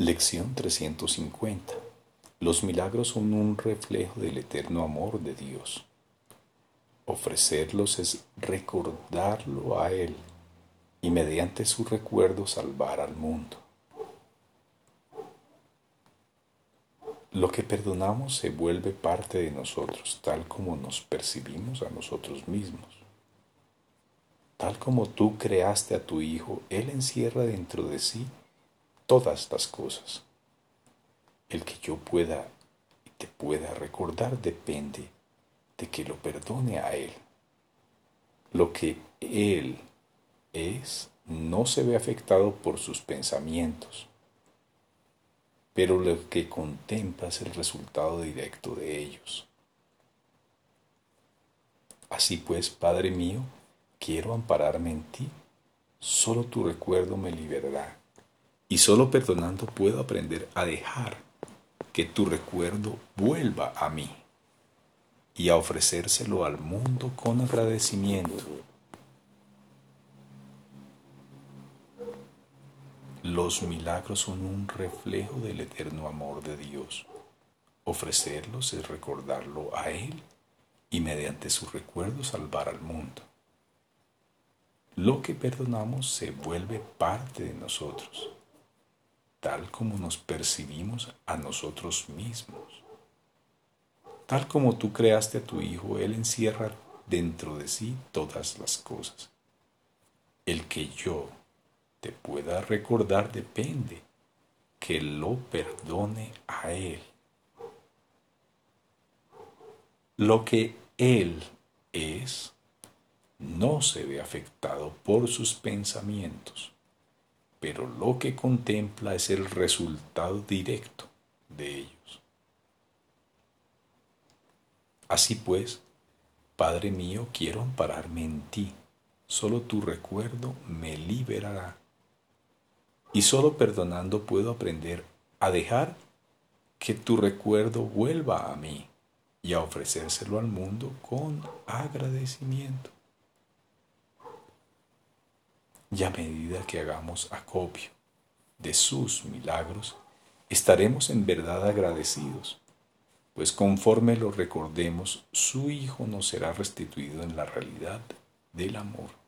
Lección 350. Los milagros son un reflejo del eterno amor de Dios. Ofrecerlos es recordarlo a Él y mediante su recuerdo salvar al mundo. Lo que perdonamos se vuelve parte de nosotros, tal como nos percibimos a nosotros mismos. Tal como tú creaste a tu Hijo, Él encierra dentro de sí todas las cosas. El que yo pueda y te pueda recordar depende de que lo perdone a Él. Lo que Él es no se ve afectado por sus pensamientos, pero lo que contempla es el resultado directo de ellos. Así pues, Padre mío, quiero ampararme en ti, solo tu recuerdo me liberará y solo perdonando puedo aprender a dejar que tu recuerdo vuelva a mí y a ofrecérselo al mundo con agradecimiento. Los milagros son un reflejo del eterno amor de Dios. Ofrecerlos es recordarlo a Él y mediante su recuerdo salvar al mundo. Lo que perdonamos se vuelve parte de nosotros tal como nos percibimos a nosotros mismos. Tal como tú creaste a tu Hijo, Él encierra dentro de sí todas las cosas. El que yo te pueda recordar depende que lo perdone a Él. Lo que Él es no se ve afectado por sus pensamientos pero lo que contempla es el resultado directo de ellos. Así pues, Padre mío, quiero ampararme en ti, solo tu recuerdo me liberará. Y solo perdonando puedo aprender a dejar que tu recuerdo vuelva a mí y a ofrecérselo al mundo con agradecimiento y a medida que hagamos acopio de sus milagros, estaremos en verdad agradecidos, pues conforme lo recordemos, su Hijo nos será restituido en la realidad del amor.